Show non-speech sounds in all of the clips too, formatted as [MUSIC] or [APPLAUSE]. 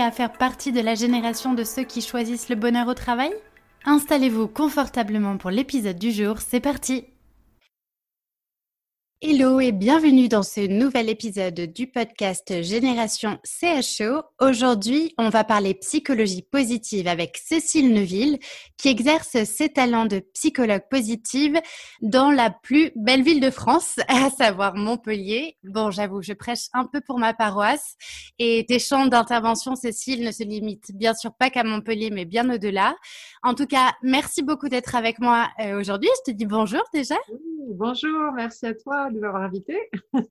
à faire partie de la génération de ceux qui choisissent le bonheur au travail? Installez-vous confortablement pour l'épisode du jour, c'est parti Hello et bienvenue dans ce nouvel épisode du podcast Génération CHO. Aujourd'hui, on va parler psychologie positive avec Cécile Neuville qui exerce ses talents de psychologue positive dans la plus belle ville de France, [LAUGHS] à savoir Montpellier. Bon, j'avoue, je prêche un peu pour ma paroisse et tes champs d'intervention, Cécile, ne se limitent bien sûr pas qu'à Montpellier, mais bien au-delà. En tout cas, merci beaucoup d'être avec moi euh, aujourd'hui. Je te dis bonjour déjà. bonjour, merci à toi de m'avoir invité.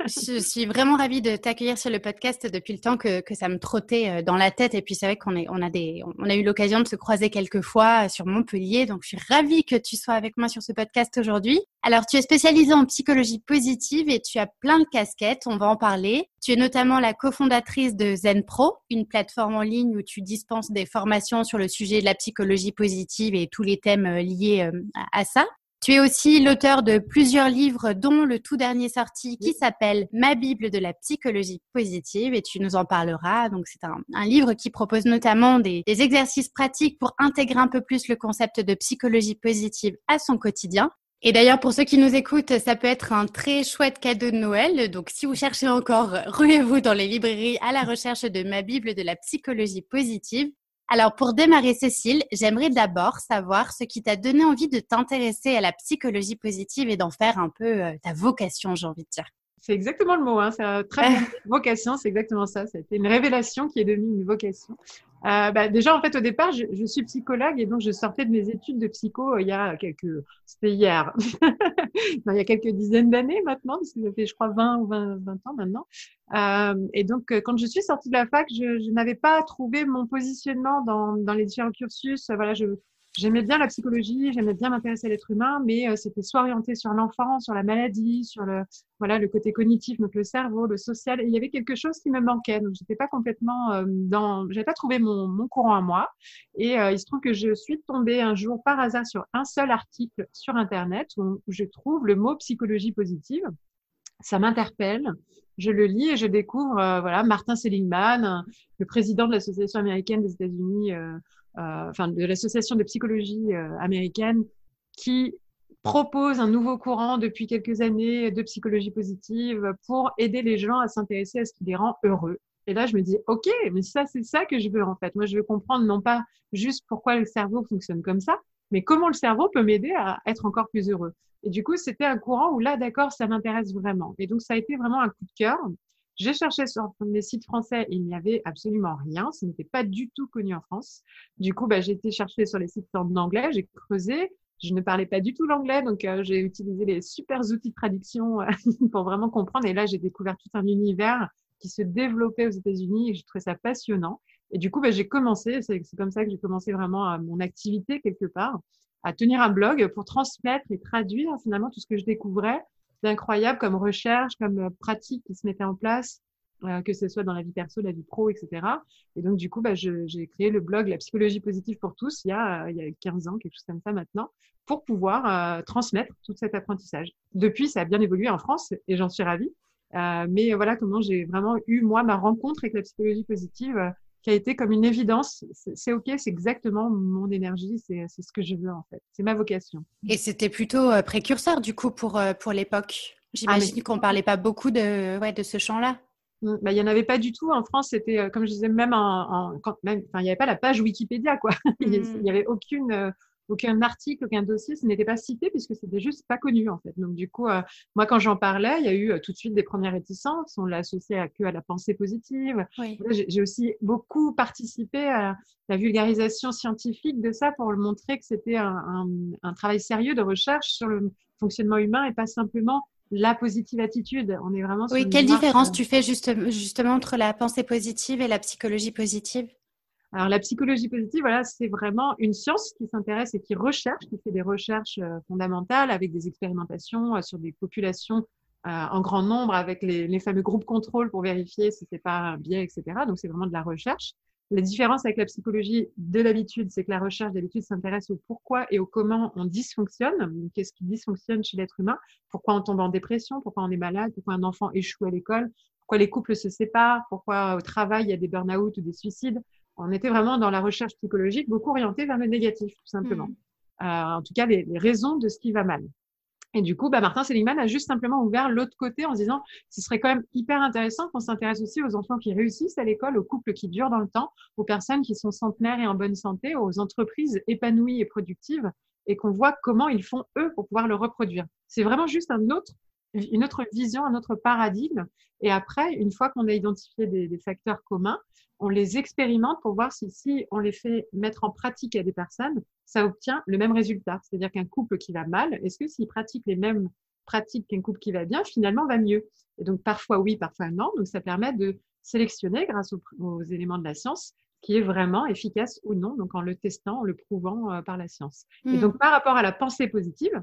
je suis vraiment ravie de t'accueillir sur le podcast depuis le temps que, que ça me trottait euh, dans la tête. Et puis c'est vrai qu'on on a des, on a eu l'occasion de se croiser quelques fois sur Montpellier. Donc je suis ravie que tu sois avec moi sur ce podcast aujourd'hui. Alors tu es spécialisée en psychologie positive et tu as plein de casquettes. On va en parler. Tu es notamment la cofondatrice de Zen Pro, une plateforme en ligne où tu dispenses des formations sur le sujet de la psychologie positive et tous les thèmes euh, liés euh, à ça. Tu es aussi l'auteur de plusieurs livres, dont le tout dernier sorti qui s'appelle Ma Bible de la psychologie positive et tu nous en parleras. Donc c'est un, livre qui propose notamment des, des exercices pratiques pour intégrer un peu plus le concept de psychologie positive à son quotidien. Et d'ailleurs, pour ceux qui nous écoutent, ça peut être un très chouette cadeau de Noël. Donc, si vous cherchez encore, ruez-vous dans les librairies à la recherche de ma Bible de la psychologie positive. Alors, pour démarrer, Cécile, j'aimerais d'abord savoir ce qui t'a donné envie de t'intéresser à la psychologie positive et d'en faire un peu euh, ta vocation, j'ai envie de dire. C'est exactement le mot, hein. c'est une très [LAUGHS] vocation, c'est exactement ça. C'était une révélation qui est devenue une vocation. Euh, bah, déjà, en fait, au départ, je, je, suis psychologue et donc je sortais de mes études de psycho euh, il y a quelques, c'était hier, [LAUGHS] non, il y a quelques dizaines d'années maintenant, parce que ça fait, je crois, 20 ou 20, 20 ans maintenant. Euh, et donc, euh, quand je suis sortie de la fac, je, je n'avais pas trouvé mon positionnement dans, dans les différents cursus. Voilà, je, J'aimais bien la psychologie, j'aimais bien m'intéresser à l'être humain, mais euh, c'était soit orienté sur l'enfant, sur la maladie, sur le voilà le côté cognitif, donc le cerveau, le social. Il y avait quelque chose qui me manquait, donc j'étais pas complètement euh, dans, j'avais pas trouvé mon, mon courant à moi. Et euh, il se trouve que je suis tombée un jour par hasard sur un seul article sur internet où, je trouve le mot psychologie positive. Ça m'interpelle. Je le lis et je découvre voilà Martin Seligman, le président de l'association américaine des États-Unis euh, enfin de l'association de psychologie euh, américaine qui propose un nouveau courant depuis quelques années de psychologie positive pour aider les gens à s'intéresser à ce qui les rend heureux. Et là, je me dis, OK, mais ça, c'est ça que je veux en fait. Moi, je veux comprendre non pas juste pourquoi le cerveau fonctionne comme ça, mais comment le cerveau peut m'aider à être encore plus heureux. Et du coup, c'était un courant où là, d'accord, ça m'intéresse vraiment. Et donc, ça a été vraiment un coup de cœur. J'ai cherché sur les sites français, il n'y avait absolument rien. Ce n'était pas du tout connu en France. Du coup, bah, j'ai été chercher sur les sites en anglais, j'ai creusé. Je ne parlais pas du tout l'anglais, donc euh, j'ai utilisé les super outils de traduction euh, [LAUGHS] pour vraiment comprendre. Et là, j'ai découvert tout un univers qui se développait aux États-Unis et je trouvais ça passionnant. Et du coup, bah, j'ai commencé, c'est comme ça que j'ai commencé vraiment euh, mon activité quelque part, à tenir un blog pour transmettre et traduire finalement tout ce que je découvrais incroyable comme recherche, comme euh, pratique qui se mettait en place, euh, que ce soit dans la vie perso, la vie pro, etc. Et donc, du coup, bah, j'ai créé le blog La psychologie positive pour tous il y, a, il y a 15 ans, quelque chose comme ça maintenant, pour pouvoir euh, transmettre tout cet apprentissage. Depuis, ça a bien évolué en France et j'en suis ravie. Euh, mais voilà comment j'ai vraiment eu, moi, ma rencontre avec la psychologie positive qui a été comme une évidence. C'est OK, c'est exactement mon énergie, c'est ce que je veux en fait. C'est ma vocation. Et c'était plutôt euh, précurseur du coup pour, euh, pour l'époque. J'imagine ah, qu'on ne parlait pas beaucoup de, ouais, de ce champ-là. Mmh, bah, il n'y en avait pas du tout. En France, c'était, euh, comme je disais, même, en, quand, même il n'y avait pas la page Wikipédia. Quoi. [LAUGHS] il n'y mmh. avait aucune, aucun article, aucun dossier, ce n'était pas cité puisque c'était juste pas connu en fait. Donc du coup, euh, moi quand j'en parlais, il y a eu euh, tout de suite des premières réticences. On l'a associé à que à la pensée positive. J'ai aussi beaucoup participé à la vulgarisation scientifique de ça pour le montrer que c'était un, un, travail sérieux de recherche sur le fonctionnement humain et pas simplement la positive attitude. On est vraiment. oui. Quelle différence euh, tu fais justement entre la pensée positive et la psychologie positive? Alors la psychologie positive, voilà, c'est vraiment une science qui s'intéresse et qui recherche, qui fait des recherches euh, fondamentales avec des expérimentations euh, sur des populations euh, en grand nombre avec les, les, fameux groupes contrôle pour vérifier si c'est pas un biais, etc. Donc c'est vraiment de la recherche. La différence avec la psychologie de l'habitude, c'est que la recherche d'habitude s'intéresse au pourquoi et au comment on dysfonctionne. Qu'est-ce qui dysfonctionne chez l'être humain? Pourquoi on tombe en dépression? Pourquoi on est malade? Pourquoi un enfant échoue à l'école? Pourquoi les couples se séparent? Pourquoi au travail il y a des burn-out ou des suicides? On était vraiment dans la recherche psychologique, beaucoup orientée vers le négatif, tout simplement. Hmm. Euh, en tout cas, les, raisons de ce qui va mal. Et du coup, bah, Martin Seligman a juste simplement ouvert l'autre côté en se disant, ce serait quand même hyper intéressant qu'on s'intéresse aussi aux enfants qui réussissent à l'école, aux couples qui durent dans le temps, aux personnes qui sont centenaires et en bonne santé, aux entreprises épanouies et productives, et qu'on voit comment ils font eux pour pouvoir le reproduire. C'est vraiment juste un autre, une autre vision, un autre paradigme. Et après, une fois qu'on a identifié des facteurs communs, on les expérimente pour voir si, si on les fait mettre en pratique à des personnes, ça obtient le même résultat. C'est-à-dire qu'un couple qui va mal, est-ce que s'il pratique les mêmes pratiques qu'un couple qui va bien, finalement va mieux? Et donc parfois oui, parfois non. Donc ça permet de sélectionner grâce aux, éléments de la science qui est vraiment efficace ou non, donc en le testant, en le prouvant euh, par la science. Et hmm. donc par rapport à la pensée positive,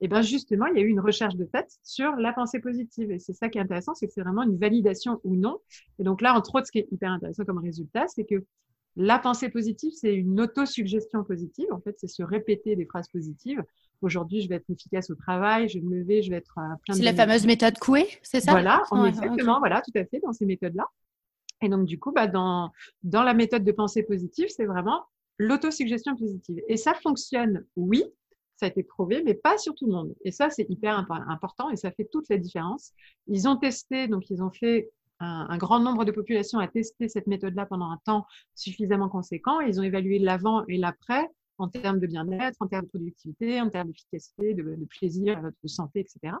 et bien justement, il y a eu une recherche de fait sur la pensée positive. Et c'est ça qui est intéressant, c'est que c'est vraiment une validation ou non. Et donc là, entre autres, ce qui est hyper intéressant comme résultat, c'est que la pensée positive, c'est une autosuggestion positive. En fait, c'est se répéter des phrases positives. Aujourd'hui, je vais être efficace au travail, je vais me lever, je vais être euh, plein de... C'est la fameuse méthode Coué, c'est ça? Voilà, exactement, voilà, tout à fait, dans ces méthodes-là. Et donc, du coup, bah, dans, dans la méthode de pensée positive, c'est vraiment l'autosuggestion positive. Et ça fonctionne, oui, ça a été prouvé, mais pas sur tout le monde. Et ça, c'est hyper important et ça fait toute la différence. Ils ont testé, donc ils ont fait un, grand nombre de populations à tester cette méthode-là pendant un temps suffisamment conséquent. ils ont évalué l'avant et l'après en termes de bien-être, en termes de productivité, en termes d'efficacité, de, plaisir, de santé, etc.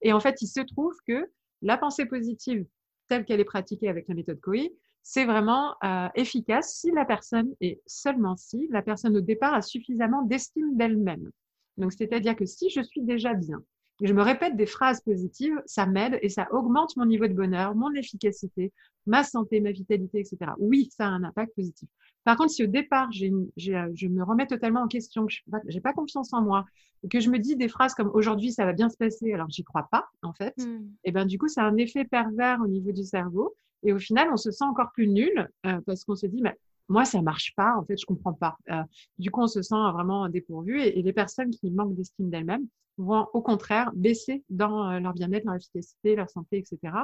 Et en fait, il se trouve que la pensée positive, telle qu'elle est pratiquée avec la méthode COI, c'est vraiment euh, efficace si la personne, et seulement si la personne au départ a suffisamment d'estime d'elle-même. Donc, c'est-à-dire que si je suis déjà bien, je me répète des phrases positives, ça m'aide et ça augmente mon niveau de bonheur, mon efficacité, ma santé, ma vitalité, etc. Oui, ça a un impact positif. Par contre, si au départ, je me remets totalement en question, que je n'ai pas confiance en moi, que je me dis des phrases comme aujourd'hui, ça va bien se passer, alors j'y crois pas, en fait, hmm. et eh ben du coup, ça a un effet pervers au niveau du cerveau. Et au final, on se sent encore plus nul euh, parce qu'on se dit, mais moi, ça marche pas. En fait, je comprends pas. Euh, du coup, on se sent vraiment dépourvu et, les personnes qui manquent d'estime d'elles-mêmes vont au contraire baisser dans euh, leur bien-être, leur efficacité, leur santé, etc.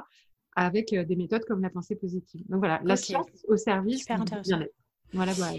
avec euh, des méthodes comme la pensée positive. Donc voilà, la science au service du bien-être.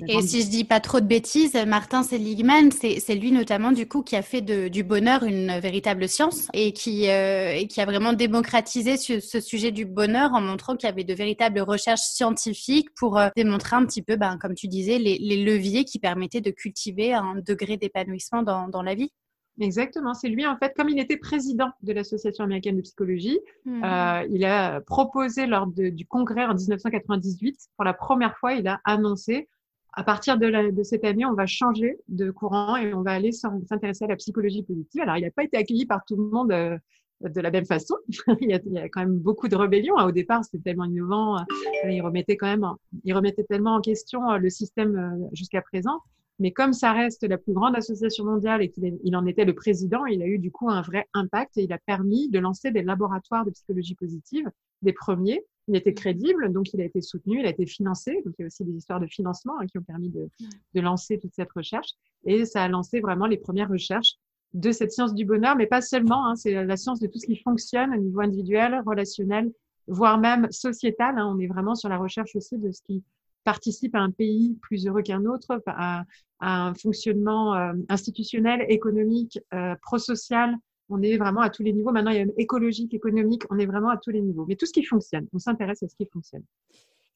Et si je dis pas trop de bêtises, Martin Seligman, c'est lui notamment du coup qui a fait du bonheur une véritable science et qui, euh, qui a vraiment démocratisé ce, sujet du bonheur en montrant qu'il y avait de véritables recherches scientifiques pour euh, démontrer un petit peu, ben, comme tu disais, les, leviers qui permettaient de cultiver un degré d'épanouissement dans, la vie. Exactement, c'est lui en fait, comme il était président de l'Association américaine de psychologie, mmh. euh, il a proposé lors du congrès en 1998, pour la première fois, il a annoncé à partir de, de cette année, on va changer de courant et on va aller s'intéresser à la psychologie positive. Alors, il n'a pas été accueilli par tout le monde euh, de la même façon. [LAUGHS] il, y a, il, y a, quand même beaucoup de rébellions. Au départ, c'était tellement innovant. Euh, il remettait quand même, il remettait tellement en question le système jusqu'à présent mais comme ça reste la plus grande association mondiale et qu'il en était le président, il a eu du coup un vrai impact et il a permis de lancer des laboratoires de psychologie positive, des premiers. Il était crédible, donc il a été soutenu, il a été financé. Donc il y a aussi des histoires de financement hein, qui ont permis de, lancer toute cette recherche. Et ça a lancé vraiment les premières recherches de cette science du bonheur, mais pas seulement. Hein, c'est la science de tout ce qui fonctionne au niveau individuel, relationnel, voire même sociétal. Hein. On est vraiment sur la recherche aussi de ce qui participe à un pays plus heureux qu'un autre, à, un fonctionnement institutionnel, économique, prosocial. On est vraiment à tous les niveaux. Maintenant, il y a écologique, économique, on est vraiment à tous les niveaux. Mais tout ce qui fonctionne, on s'intéresse à ce qui fonctionne.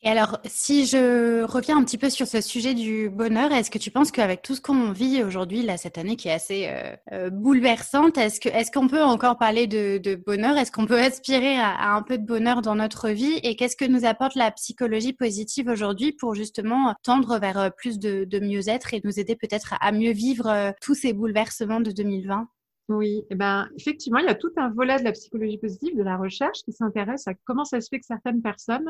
Et alors, si je reviens un petit peu sur ce sujet du bonheur, est-ce que tu penses qu'avec tout ce qu'on vit aujourd'hui, là, cette année qui est assez euh, euh, bouleversante, est-ce que est-ce qu'on peut encore parler de, de bonheur? Est-ce qu'on peut aspirer à, un peu de bonheur dans notre vie? Et qu'est-ce que nous apporte la psychologie positive aujourd'hui pour justement tendre vers euh, plus de, de mieux-être et nous aider peut-être à mieux vivre tous ces bouleversements de 2020 oui, eh ben, effectivement, il y a tout un volet de la psychologie positive, de la recherche, qui s'intéresse à comment ça se fait que certaines personnes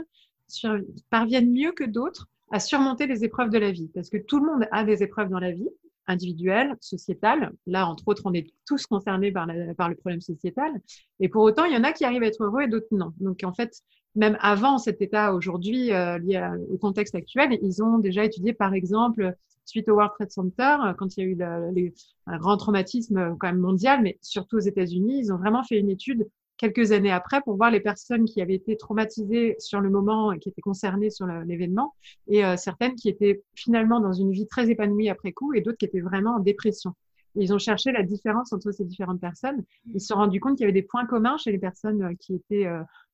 parviennent mieux que d'autres à surmonter les épreuves de la vie. Parce que tout le monde a des épreuves dans la vie, individuelles, sociétales. Là, entre autres, on est tous concernés par, le problème sociétal. Et pour autant, il y en a qui arrivent à être heureux et d'autres non. Donc, en fait, même avant cet état aujourd'hui euh, lié au contexte actuel, ils ont déjà étudié, par exemple, suite au World Trade Center, euh, quand il y a eu les, un grand traumatisme euh, quand même mondial, mais surtout aux États-Unis, ils ont vraiment fait une étude quelques années après pour voir les personnes qui avaient été traumatisées sur le moment et qui étaient concernées sur l'événement et euh, certaines qui étaient finalement dans une vie très épanouie après coup et d'autres qui étaient vraiment en dépression. ils ont cherché la différence entre ces différentes personnes. Ils se sont rendus compte qu'il y avait des points communs chez les personnes qui étaient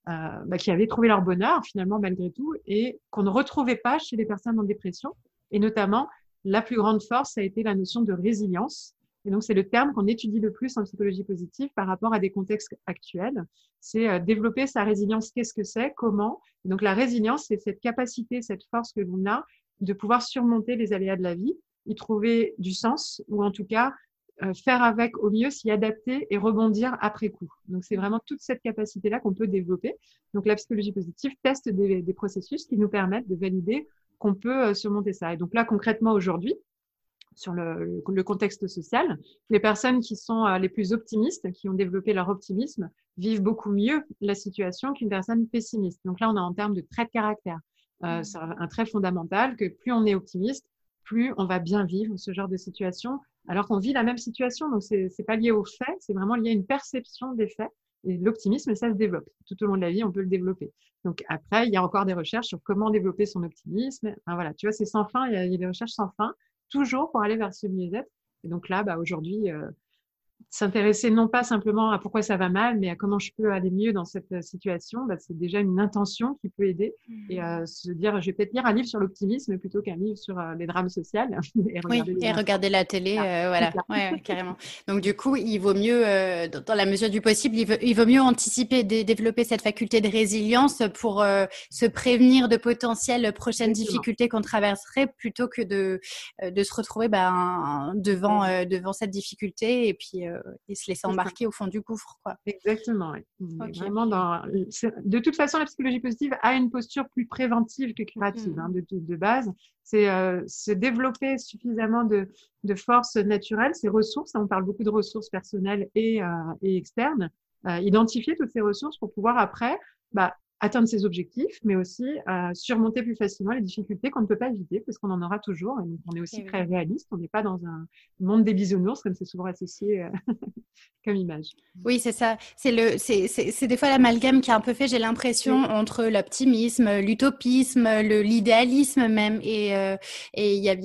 bah, qui avaient trouvé leur bonheur finalement malgré tout et qu'on ne retrouvait pas chez les personnes en dépression et notamment la plus grande force a été la notion de résilience. Et donc, c'est le terme qu'on étudie le plus en psychologie positive par rapport à des contextes actuels. C'est euh, développer sa résilience. Qu'est-ce que c'est? Comment? Donc, la résilience, c'est cette capacité, cette force que l'on a de pouvoir surmonter les aléas de la vie, y trouver du sens, ou en tout cas euh, faire avec au mieux, s'y adapter et rebondir après coup. Donc, c'est vraiment toute cette capacité-là qu'on peut développer. Donc, la psychologie positive teste des processus qui nous permettent de valider qu'on peut euh, surmonter ça. Et donc là, concrètement, aujourd'hui, sur le, le, contexte social, les personnes qui sont euh, les plus optimistes, qui ont développé leur optimisme, vivent beaucoup mieux la situation qu'une personne pessimiste. Donc là, on est en termes de traits de caractère. Euh, mmh. C'est un trait fondamental que plus on est optimiste, plus on va bien vivre ce genre de situation, alors qu'on vit la même situation. Donc, c'est n'est pas lié aux faits, c'est vraiment lié à une perception des faits. Et l'optimisme, ça se développe. Tout au long de la vie, on peut le développer. Donc après, il y a encore des recherches sur comment développer son optimisme. Enfin, voilà, tu vois, c'est sans fin. Il y, a, des recherches sans fin, toujours pour aller vers ce mieux-être. Et donc là, bah, aujourd'hui, euh, s'intéresser non pas simplement à pourquoi ça va mal, mais à comment je peux aller mieux dans cette euh, situation, bah, c'est déjà une intention qui peut aider. Et euh, se dire je vais peut-être lire un livre sur l'optimisme plutôt qu'un livre sur euh, les drames sociaux. [LAUGHS] et regarder, oui, et regarder la télé, ah, voilà, ouais, carrément. Donc du coup, il vaut mieux, dans la mesure du possible, il, il vaut mieux anticiper, développer cette faculté de résilience pour se prévenir de potentielles prochaines difficultés qu'on traverserait plutôt que de, de se retrouver bah, devant, devant cette difficulté. Et puis euh, et se laisser embarquer au fond du gouffre. Quoi. Exactement. Vraiment dans... De toute façon, la psychologie positive a une posture plus préventive que curative hein, de, de, base. C'est euh, se développer suffisamment de, de force naturelle, ces ressources. On parle beaucoup de ressources personnelles et, euh, et externes. identifier toutes ces ressources pour pouvoir après bah, atteindre ses objectifs, mais aussi euh, surmonter plus facilement les difficultés qu'on ne peut pas éviter parce qu'on en aura toujours. Et donc, on est aussi eh très réaliste. On n'est pas dans un monde des bisounours comme c'est souvent associé euh, [LAUGHS] comme image. Oui, c'est ça. C'est le, c'est des fois l'amalgame qui est un peu fait. J'ai l'impression entre l'optimisme, l'utopisme, l'idéalisme même. Et euh, et il y a,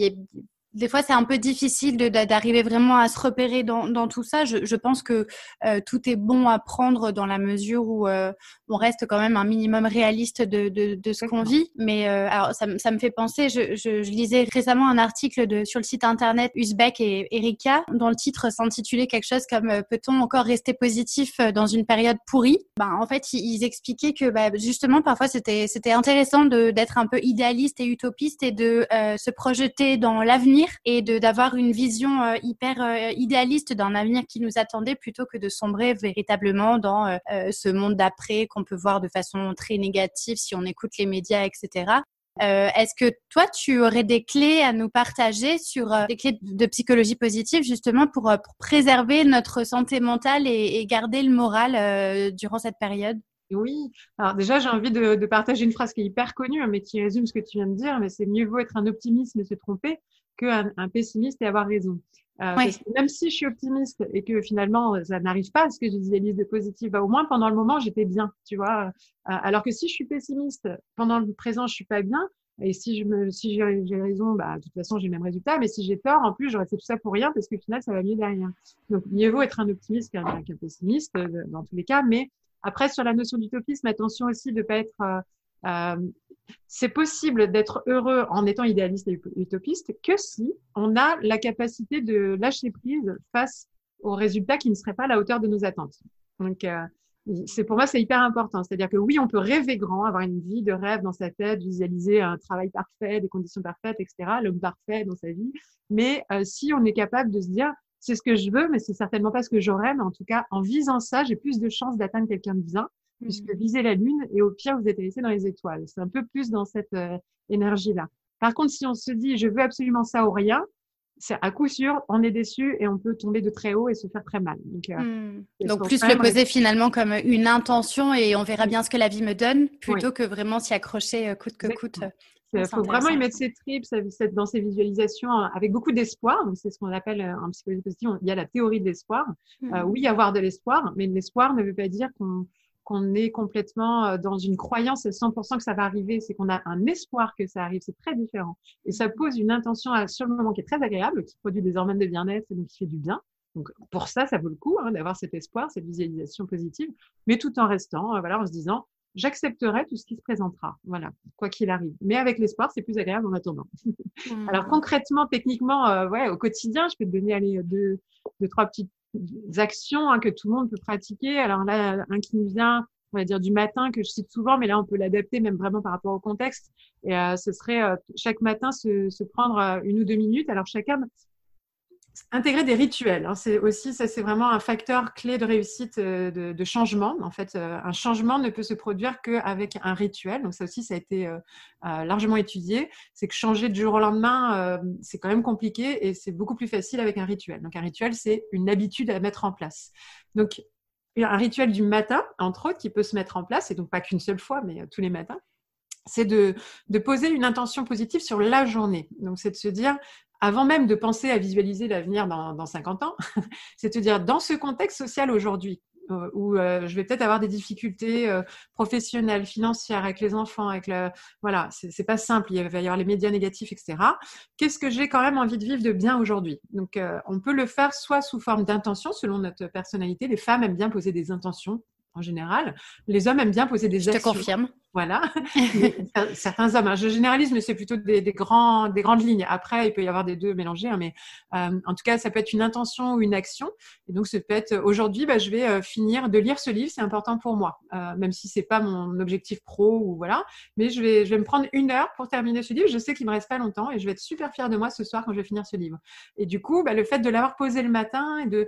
des fois, c'est un peu difficile d'arriver vraiment à se repérer dans, dans tout ça. Je, je pense que euh, tout est bon à prendre dans la mesure où euh, on reste quand même un minimum réaliste de, de, de ce qu'on vit. Mais euh, alors, ça, ça, me fait penser, je, je, je, lisais récemment un article de, sur le site internet Uzbek et Erika, dont le titre s'intitulait quelque chose comme Peut-on encore rester positif dans une période pourrie? Ben, En fait, ils, expliquaient que bah, justement, parfois, c'était intéressant d'être un peu idéaliste et utopiste et de se projeter dans l'avenir et d'avoir une vision euh, hyper euh, idéaliste d'un avenir qui nous attendait plutôt que de sombrer véritablement dans euh, ce monde d'après qu'on peut voir de façon très négative si on écoute les médias, etc. Est-ce que toi, tu aurais des clés à nous partager sur des clés de psychologie positive justement pour, préserver notre santé mentale et, garder le moral durant cette période? Oui, alors déjà j'ai envie de, de, partager une phrase qui est hyper connue, mais qui résume ce que tu viens de dire, mais c'est mieux vaut être un optimiste mais se tromper qu'un un pessimiste et avoir raison. Euh, parce que même si je suis optimiste et que finalement ça n'arrive pas, ce que je visualise de positif, bah, au moins pendant le moment j'étais bien, tu vois. Euh, alors que si je suis pessimiste, pendant le présent je suis pas bien, Et si je me, si j'ai raison, bah, de toute façon, j'ai le même résultat. Mais si j'ai tort, en plus, j'aurais fait tout ça pour rien parce qu'au final, ça va mieux derrière. Donc, mieux vaut être un optimiste qu'un pessimiste euh, dans tous les cas. Mais après, sur la notion d'utopisme, attention aussi de pas être, euh, euh, c'est possible d'être heureux en étant idéaliste et utopiste que si on a la capacité de lâcher prise face aux résultats qui ne seraient pas à la hauteur de nos attentes. Donc, euh, c'est pour moi c'est hyper important. C'est-à-dire que oui, on peut rêver grand, avoir une vie de rêve dans sa tête, visualiser un travail parfait, des conditions parfaites, etc. L'homme parfait dans sa vie. Mais euh, si on est capable de se dire c'est ce que je veux, mais c'est certainement pas ce que j'aurais, mais en tout cas en visant ça, j'ai plus de chances d'atteindre quelqu'un de bien, puisque mmh. viser la lune et au pire vous êtes laissé dans les étoiles. C'est un peu plus dans cette euh, énergie-là. Par contre, si on se dit je veux absolument ça ou rien, c'est à coup sûr, on est déçu et on peut tomber de très haut et se faire très mal. Donc, euh, hmm. plus le poser finalement comme une intention et on verra bien ce que la vie me donne, plutôt que vraiment s'y accrocher euh, coûte que coûte. Il faut vraiment y mettre ses tripes dans ses visualisations avec beaucoup d'espoir. Donc, c'est ce qu'on appelle en psychologie positive, il y a la théorie de l'espoir. Hmm. oui, avoir de l'espoir, mais l'espoir ne veut pas dire qu'on qu'on est complètement euh, dans une croyance à 100% que ça va arriver, c'est qu'on a un espoir que ça arrive, c'est très différent. Et ça pose une intention sur le moment qui est très agréable, qui produit des hormones de bien-être et donc qui fait du bien. Donc pour ça, ça vaut le coup hein, d'avoir cet espoir, cette visualisation positive, mais tout en restant, euh, voilà, en se disant, j'accepterai tout ce qui se présentera, voilà, quoi qu'il arrive. Mais avec l'espoir, c'est plus agréable en attendant. Mmh. [LAUGHS] Alors concrètement, techniquement, euh, ouais, au quotidien, je peux te donner allez, deux, deux, trois petites actions hein, que tout le monde peut pratiquer. Alors là, un qui nous vient, on va dire du matin, que je cite souvent, mais là, on peut l'adapter même vraiment par rapport au contexte. Et euh, ce serait euh, chaque matin se, se prendre euh, une ou deux minutes. Alors chacun intégrer des rituels. Hein. c'est aussi, ça, c'est vraiment un facteur clé de réussite euh, de, changement. En fait, euh, un changement ne peut se produire qu'avec un rituel. Donc, ça aussi, ça a été euh, largement étudié. C'est que changer du jour au lendemain, c'est quand même compliqué et c'est beaucoup plus facile avec un rituel. Donc, un rituel, c'est une habitude à mettre en place. Donc, un rituel du matin, entre autres, qui peut se mettre en place, et donc pas qu'une seule fois, mais tous les matins, c'est de, de, poser une intention positive sur la journée. Donc, c'est de se dire, avant même de penser à visualiser l'avenir dans, dans 50 ans, [LAUGHS] c'est de dire, dans ce contexte social aujourd'hui, euh, où euh, je vais peut-être avoir des difficultés euh, professionnelles, financières avec les enfants, avec le voilà, c'est pas simple. Il va y avoir les médias négatifs, etc. Qu'est-ce que j'ai quand même envie de vivre de bien aujourd'hui? Donc, on peut le faire soit sous forme d'intention, selon notre personnalité. Les femmes aiment bien poser des intentions en général. Les hommes aiment bien poser des je actions. Je te confirme. Voilà. [LAUGHS] Certains hommes, hein, je généralise, mais c'est plutôt des, grands, des grandes lignes. Après, il peut y avoir des deux mélangés, hein, mais euh, en tout cas, ça peut être une intention ou une action. Et donc, ça peut être aujourd'hui, bah, je vais euh, finir de lire ce livre, c'est important pour moi, euh, même si c'est pas mon objectif pro ou voilà. Mais je vais, je vais me prendre une heure pour terminer ce livre. Je sais qu'il me reste pas longtemps et je vais être super fière de moi ce soir quand je vais finir ce livre. Et du coup, bah, le fait de l'avoir posé le matin et de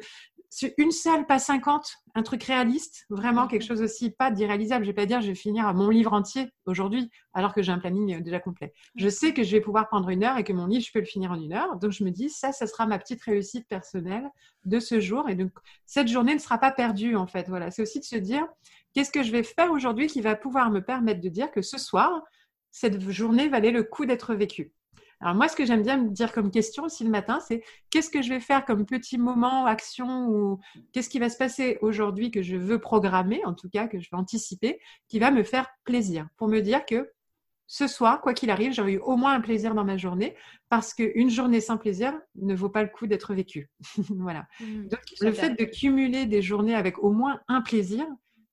une seule, pas 50, un truc réaliste, vraiment quelque chose aussi pas d'irréalisable. Je vais pas dire je vais finir mon livre entier aujourd'hui alors que j'ai un planning euh, déjà complet. Je sais que je vais pouvoir prendre une heure et que mon livre je peux le finir en une heure. Donc je me dis ça, ça sera ma petite réussite personnelle de ce jour et donc cette journée ne sera pas perdue en fait. Voilà, c'est aussi de se dire qu'est-ce que je vais faire aujourd'hui qui va pouvoir me permettre de dire que ce soir cette journée valait le coup d'être vécue? Alors moi, ce que j'aime bien me dire comme question aussi le matin, c'est qu'est-ce que je vais faire comme petit moment, action ou qu'est-ce qui va se passer aujourd'hui que je veux programmer, en tout cas que je veux anticiper, qui va me faire plaisir pour me dire que ce soir, quoi qu'il arrive, j'aurai eu au moins un plaisir dans ma journée parce qu'une journée sans plaisir ne vaut pas le coup d'être vécue. [LAUGHS] voilà. Mmh, Donc, le fait de cumuler des journées avec au moins un plaisir,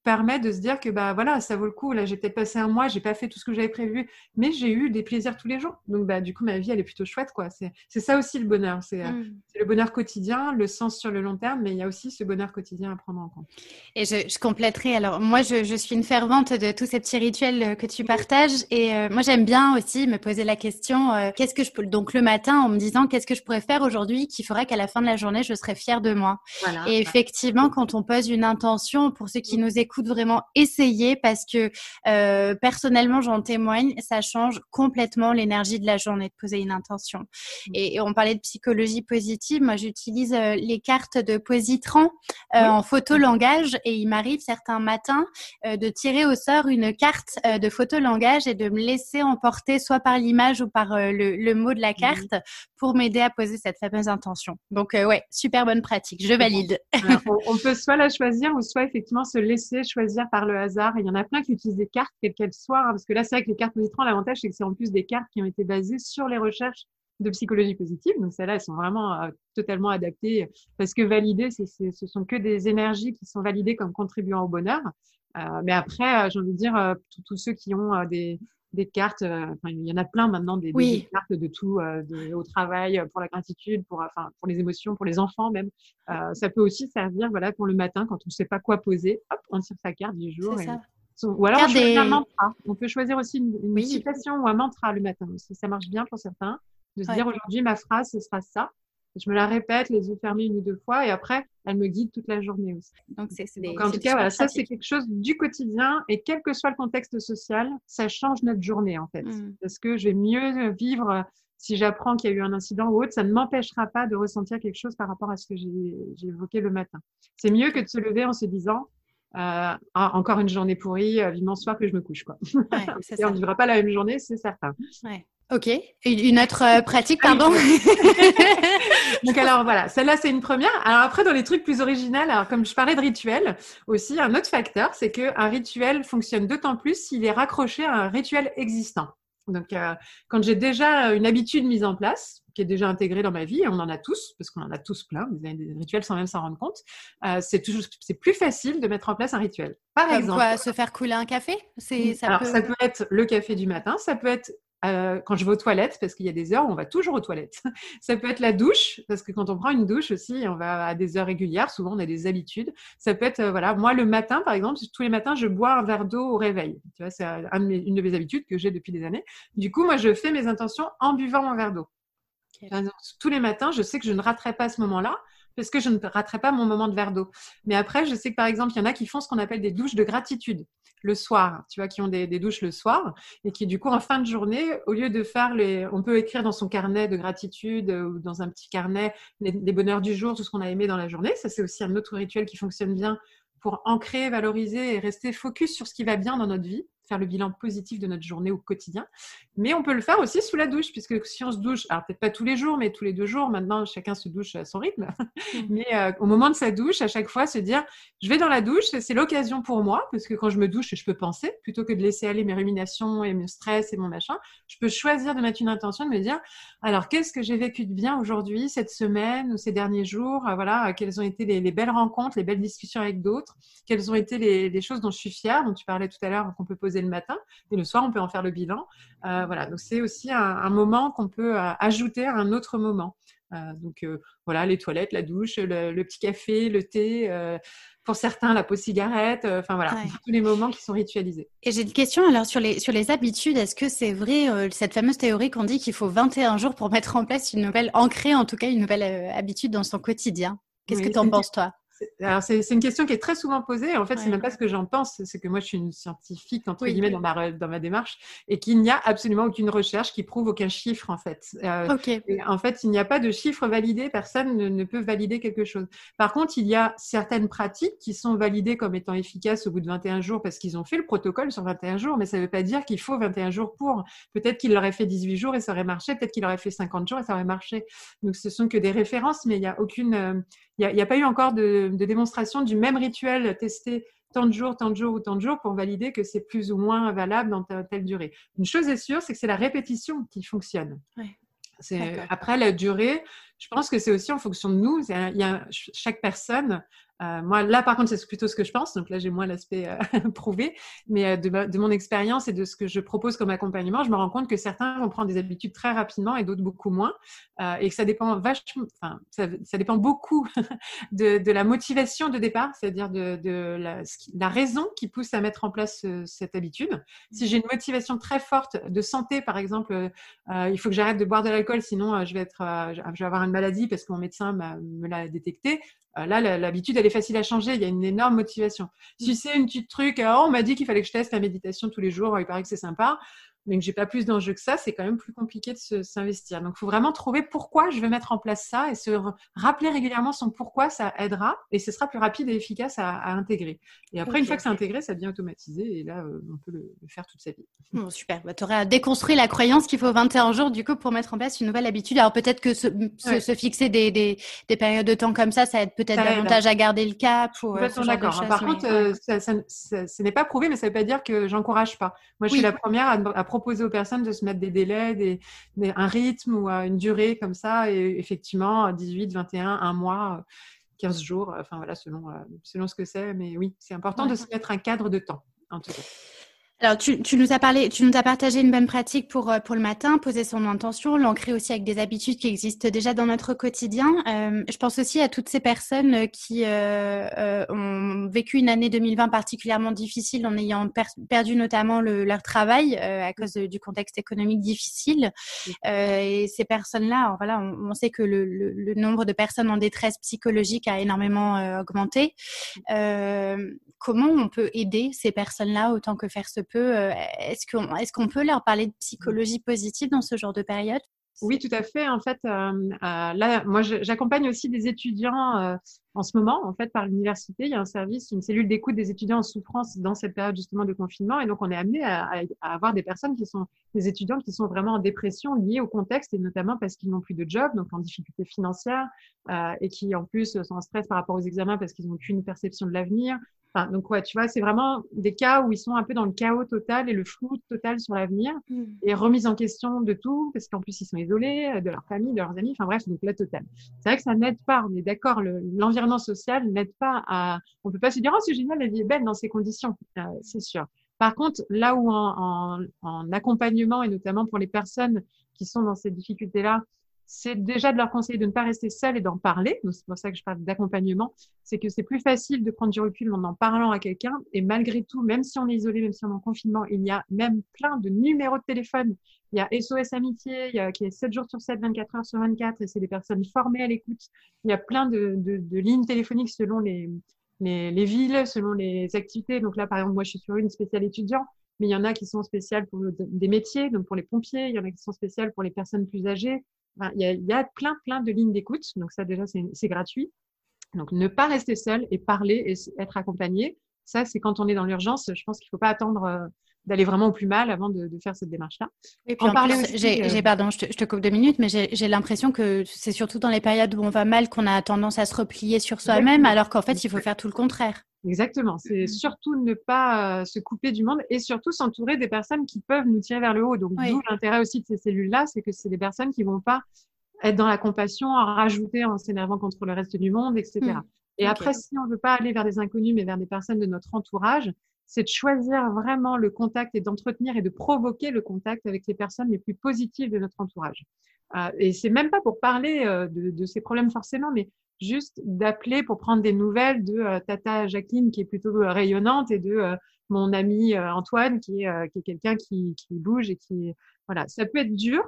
permet de se dire que bah voilà ça vaut le coup. Là j'ai peut-être passé un mois j'ai pas fait tout ce que j'avais prévu mais j'ai eu des plaisirs tous les jours. Donc bah du coup ma vie elle est plutôt chouette quoi. C'est ça aussi le bonheur. Euh, mmh. c'est le bonheur quotidien le sens sur le long terme mais il y a aussi ce bonheur quotidien à prendre en compte. Et je, je compléterai. Alors moi je, je, suis une fervente de tous ces petits rituels euh, que tu partages. Et euh, moi j'aime bien aussi me poser la question qu'est-ce que je peux donc le matin en me disant qu'est-ce que je pourrais faire aujourd'hui qui ferait qu'à la fin de la journée je serais fière de moi? Et effectivement quand on pose une intention pour ceux qui nous écoutent vraiment essayer parce que euh, personnellement, j'en témoigne, ça change complètement l'énergie de la journée de poser une intention. Mmh. Et, on parlait de psychologie positive. Moi, j'utilise euh, les cartes de Positran euh, en photo langage et il m'arrive certains matins de tirer au sort une carte de photo langage et de me laisser emporter soit par l'image ou par le, mot de la mmh. carte pour m'aider à poser cette fameuse intention. Donc, ouais, super bonne pratique. Je valide. [LAUGHS] on, on peut soit la choisir ou soit effectivement se laisser choisir par le hasard. il y en a plein qui utilisent des cartes, quelles qu'elles soient, hein, parce que là, c'est vrai que les cartes positron, l'avantage, c'est que c'est en plus des cartes qui ont été basées sur les recherches de psychologie positive. Donc celles-là, elles sont vraiment euh, totalement adaptées parce que validées, c'est, ce sont que des énergies qui sont validées comme contribuant au bonheur. Euh, mais après, euh, j'ai envie de dire, euh, tous ceux qui ont des, des cartes, enfin, il y en a plein maintenant, des, des cartes de tout, de, au travail, pour la gratitude, pour, enfin, pour les émotions, pour les enfants même. ça peut aussi servir voilà, pour le matin quand on ne sait pas quoi poser. Hop, on tire sa carte du jour. Et, ou alors on, des... un mantra. on peut choisir aussi une, une citation ou un mantra le matin aussi. Ça marche bien pour certains de se dire aujourd'hui ma phrase ce sera ça. Je me la répète les yeux fermés une ou deux fois et après elle me guide toute la journée aussi. Donc, c'est, en tout cas voilà, ça c'est quelque chose du quotidien et quel que soit le contexte social, ça change notre journée en fait. Mm. Parce que je vais mieux vivre si j'apprends qu'il y a eu un incident ou autre, ça ne m'empêchera pas de ressentir quelque chose par rapport à ce que j'ai, j'ai évoqué le matin. C'est mieux que de se lever en se disant euh, ah, encore une journée pourrie, euh, vivement soir que je me couche. Quoi. [LAUGHS] et on ne vivra pas la même journée, c'est certain. Ouais. Ok. Une autre euh, pratique, pardon? [LAUGHS] Donc alors voilà, celle-là c'est une première. Alors après dans les trucs plus originaux, alors comme je parlais de rituel, aussi un autre facteur, c'est qu'un rituel fonctionne d'autant plus s'il est raccroché à un rituel existant. Donc euh, quand j'ai déjà une habitude mise en place, qui est déjà intégrée dans ma vie, et on en a tous, parce qu'on en a tous plein, des, rituels sans même s'en rendre compte, euh, c'est toujours c'est plus facile de mettre en place un rituel. Par exemple, quoi, se faire couler un café, c'est ça. Alors ça peut être le café du matin, ça peut être euh, quand je vais aux toilettes, parce qu'il y a des heures où on va toujours aux toilettes. [LAUGHS] ça peut être la douche, parce que quand on prend une douche aussi, on va à des heures régulières. Souvent, on a des habitudes. Ça peut être, euh, voilà, moi le matin, par exemple, tous les matins, je bois un verre d'eau au réveil. Tu vois, c'est une de mes habitudes que j'ai depuis des années. Du coup, moi, je fais mes intentions en buvant mon verre d'eau. Tous les matins, je sais que je ne raterai pas ce moment-là parce que je ne raterai pas mon moment de verre d'eau. Mais après, je sais que par exemple, il y en a qui font ce qu'on appelle des douches de gratitude le soir, tu vois, qui ont des, douches le soir et qui, du coup, en fin de journée, au lieu de faire les, on peut écrire dans son carnet de gratitude euh, ou dans un petit carnet les, les bonheurs du jour, tout ce qu'on a aimé dans la journée. Ça, c'est aussi un autre rituel qui fonctionne bien pour ancrer, valoriser et rester focus sur ce qui va bien dans notre vie faire le bilan positif de notre journée au quotidien. Mais on peut le faire aussi sous la douche, puisque si on se douche, alors peut-être pas tous les jours, mais tous les deux jours, maintenant chacun se douche à son rythme. Mm. mais euh, au moment de sa douche, à chaque fois, se dire, je vais dans la douche, c'est l'occasion pour moi, parce que quand je me douche, je peux penser, plutôt que de laisser aller mes ruminations et mon stress et mon machin, je peux choisir de mettre une intention, de me dire, alors qu'est-ce que j'ai vécu de bien aujourd'hui, cette semaine ou ces derniers jours, euh, voilà, quelles ont été les, belles rencontres, les belles discussions avec d'autres, quelles ont été les, les choses dont je suis fière, dont tu parlais tout à l'heure, qu'on peut poser le matin et le soir on peut en faire le bilan. Euh, voilà, donc c'est aussi un, moment qu'on peut euh, ajouter à un autre moment. Euh, donc voilà, les toilettes, la douche, le, petit café, le thé. pour certains, la pause cigarette, enfin voilà, [LAUGHS] tous les moments qui sont ritualisés. Et j'ai une question alors sur les, sur les habitudes. Est-ce que c'est vrai, cette fameuse théorie qu'on dit qu'il faut 21 jours pour mettre en place une nouvelle, ancrer en tout cas une nouvelle habitude dans son quotidien? Qu'est-ce que tu en penses, toi? C'est une question qui est très souvent posée. En fait, c'est même pas ce que j'en pense. C'est que moi, je suis une scientifique, entre guillemets, dans ma, dans ma démarche et qu'il n'y a absolument aucune recherche qui prouve aucun chiffre, en fait. Euh, en fait, il n'y a pas de chiffre validé. Personne ne, peut valider quelque chose. Par contre, il y a certaines pratiques qui sont validées comme étant efficaces au bout de 21 jours parce qu'ils ont fait le protocole sur 21 jours. Mais ça ne veut pas dire qu'il faut 21 jours pour. Peut-être qu'il aurait fait 18 jours et ça aurait marché. Peut-être qu'il aurait fait 50 jours et ça aurait marché. Donc, ce sont que des références, mais il n'y a aucune. Euh, il n'y a, pas eu encore de, démonstration du même rituel testé tant de jours, tant de jours ou tant de jours pour valider que c'est plus ou moins valable dans telle, durée. Une chose est sûre, c'est que c'est la répétition qui fonctionne. Après, la durée, je pense que c'est aussi en fonction de nous. Il y a, chaque personne euh, moi, là, par contre, c'est plutôt ce que je pense. Donc là, j'ai moins l'aspect euh, [LAUGHS] prouvé. Mais euh, de, de, mon expérience et de ce que je propose comme accompagnement, je me rends compte que certains vont prendre des habitudes très rapidement et d'autres beaucoup moins. Euh, et que ça dépend vachement, enfin, ça, ça, dépend beaucoup [LAUGHS] de, de, la motivation de départ, c'est-à-dire de, de la, la, raison qui pousse à mettre en place cette habitude. Si j'ai une motivation très forte de santé, par exemple, il faut que j'arrête de boire de l'alcool, sinon je vais être, je vais avoir une maladie parce que mon médecin me l'a détecté. Euh, là, l'habitude, elle est facile à changer. Il y a une énorme motivation. Si c'est une petite truc, oh, on m'a dit qu'il fallait que je teste la méditation tous les jours, il paraît que c'est sympa. Mais que j'ai pas plus d'enjeux que ça, c'est quand même plus compliqué de s'investir. Donc, il faut vraiment trouver pourquoi je veux mettre en place ça et se rappeler régulièrement son pourquoi, ça aidera et ce sera plus rapide et efficace à, intégrer. Et après, une fois que c'est intégré, ça devient automatisé et là, euh, on peut le, faire toute sa vie. Bon, super. Bah, tu aurais déconstruit la croyance qu'il faut 21 jours du coup pour mettre en place une nouvelle habitude. Alors, peut-être que se, se, fixer des, des, des, périodes de temps comme ça, ça aide peut-être davantage à garder le cap. Ou, euh, d'accord. Par contre, euh, ça, ce n'est pas prouvé, mais ça ne veut pas dire que j'encourage pas. Moi, je suis la première à, à proposer aux personnes de se mettre des délais, des, un rythme ou une durée comme ça. Et effectivement, 18, 21, un mois, 15 jours, enfin voilà, selon, euh, selon ce que c'est. Mais oui, c'est important de se mettre un cadre de temps, en tout cas. Alors, tu, tu, nous as parlé, tu nous as partagé une bonne pratique pour, euh, pour le matin, poser son intention, l'ancrer aussi avec des habitudes qui existent déjà dans notre quotidien. Euh, je pense aussi à toutes ces personnes qui euh, euh ont vécu une année 2020 particulièrement difficile en ayant perdu notamment le, leur travail euh, à cause du contexte économique difficile. et ces personnes-là, voilà, on, on, sait que le, le, le, nombre de personnes en détresse psychologique a énormément augmenté. comment on peut aider ces personnes-là autant que faire se Euh, est-ce qu'on peut leur parler de psychologie positive dans ce genre de période? Oui, tout à fait. En fait, euh, euh, là, moi, j'accompagne aussi des étudiants en ce moment. En fait, par l'université, il y a un service, une cellule d'écoute des étudiants en souffrance dans cette période justement de confinement. Et donc, on est amené à, avoir des personnes qui sont des étudiants qui sont vraiment en dépression liée au contexte et notamment parce qu'ils n'ont plus de job, donc en difficulté financière et qui en plus sont en stress par rapport aux examens parce qu'ils n'ont aucune perception de l'avenir, donc, ouais, tu vois, c'est vraiment des cas où ils sont un peu dans le chaos total et le flou total sur l'avenir mm. et remise en question de tout parce qu'en plus, ils sont isolés euh, de leur famille, de leurs amis. Enfin, bref, donc la totale. C'est vrai que ça n'aide pas. On est d'accord, l'environnement social n'aide pas à. On peut pas se dire, oh, c'est génial, la vie est belle dans ces conditions. Euh, c'est sûr. Par contre, là où en, en accompagnement et notamment pour les personnes qui sont dans ces difficultés-là, c'est déjà de leur conseiller de ne pas rester seul et d'en parler. C'est pour ça que je parle d'accompagnement. C'est que c'est plus facile de prendre du recul en en parlant à quelqu'un. Et malgré tout, même si on est isolé, même si on est en confinement, il y a même plein de numéros de téléphone. Il y a SOS Amitié, qui est 7 jours sur 7, 24 heures sur 24, et c'est des personnes formées à l'écoute. Il y a plein de, lignes téléphoniques selon les, villes, selon les activités. Donc là, par exemple, moi, je suis sur une spéciale étudiant, mais il y en a qui sont spéciales pour des métiers, donc pour les pompiers, il y en a qui sont spéciales pour les personnes plus âgées, il y, a, plein, plein de lignes d'écoute. Donc ça, déjà, c'est gratuit. Donc ne pas rester seul et parler et être accompagné. Ça, c'est quand on est dans l'urgence. Je pense qu'il ne faut pas attendre euh, d'aller vraiment au plus mal avant de, faire cette démarche-là. Et puis en, j'ai, euh, pardon, je te, coupe deux minutes, mais j'ai l'impression que c'est surtout dans les périodes où on va mal qu'on a tendance à se replier sur soi-même, alors qu'en fait, il faut faire tout le contraire. Exactement. C'est mm-hmm. surtout ne pas euh, se couper du monde et surtout s'entourer des personnes qui peuvent nous tirer vers le haut. Donc, d'où l'intérêt aussi de ces cellules-là, c'est que c'est des personnes qui vont pas être dans la compassion, en rajouter en s'énervant contre le reste du monde, etc. Et après, si on ne veut pas aller vers des inconnus, mais vers des personnes de notre entourage, c'est de choisir vraiment le contact et d'entretenir et de provoquer le contact avec les personnes les plus positives de notre entourage. Euh, et c'est même pas pour parler euh, de, de, ces problèmes forcément, mais juste d'appeler pour prendre des nouvelles de euh, Tata Jacqueline qui est plutôt euh, rayonnante et de euh, mon ami Antoine qui est, qui est quelqu'un qui, qui bouge et qui voilà. Ça peut être dur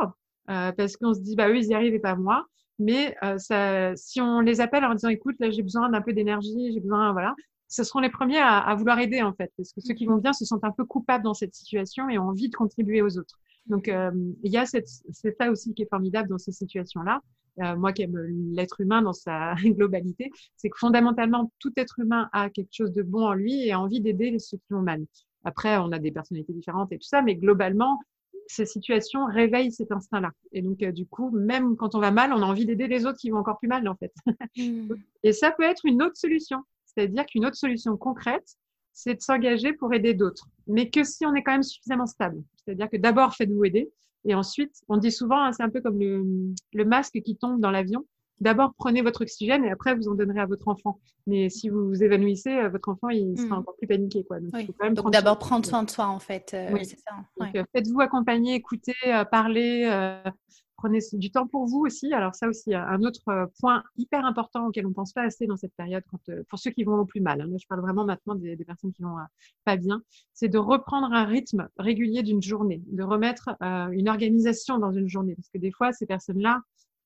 parce qu'on se dit bah eux ils y arrivent et pas moi mais ça, si on les appelle en disant écoute là j'ai besoin d'un peu d'énergie j'ai besoin voilà ce seront les premiers à, à, vouloir aider en fait parce que ceux qui vont bien se sentent un peu coupables dans cette situation et ont envie de contribuer aux autres. Donc il y a cette c'est ça aussi qui est formidable dans ces situations là euh, moi qui aime l'être humain dans sa [LAUGHS] globalité, c'est que fondamentalement, tout être humain a quelque chose de bon en lui et a envie d'aider ceux qui ont mal. Après, on a des personnalités différentes et tout ça, mais globalement, ces situations réveillent cet instinct-là. Et donc, euh, du coup, même quand on va mal, on a envie d'aider les autres qui vont encore plus mal, en fait. Mmh. [LAUGHS] et ça peut être une autre solution. C'est-à-dire qu'une autre solution concrète, c'est de s'engager pour aider d'autres. Mais que si on est quand même suffisamment stable. C'est-à-dire que d'abord, faites-vous aider. Et ensuite, on dit souvent, hein, c'est un peu comme le, le masque qui tombe dans l'avion. D'abord, prenez votre oxygène et après, vous en donnerez à votre enfant. Mais si vous vous évanouissez, euh, votre enfant, il sera hmm. encore plus paniqué. Quoi. Donc, d'abord, prendre soin de soi, en fait. Euh, oui. ça. Euh, faites-vous accompagner, écoutez, parlez, prenez du temps pour vous aussi. Alors ça aussi, un autre euh, point hyper important auquel on pense pas assez dans cette période, euh, pour ceux qui vont au plus mal. Hein. je parle vraiment maintenant des, personnes qui vont euh, pas bien. C'est de reprendre un rythme régulier d'une journée, de remettre une organisation dans une journée, parce que des fois, ces personnes-là,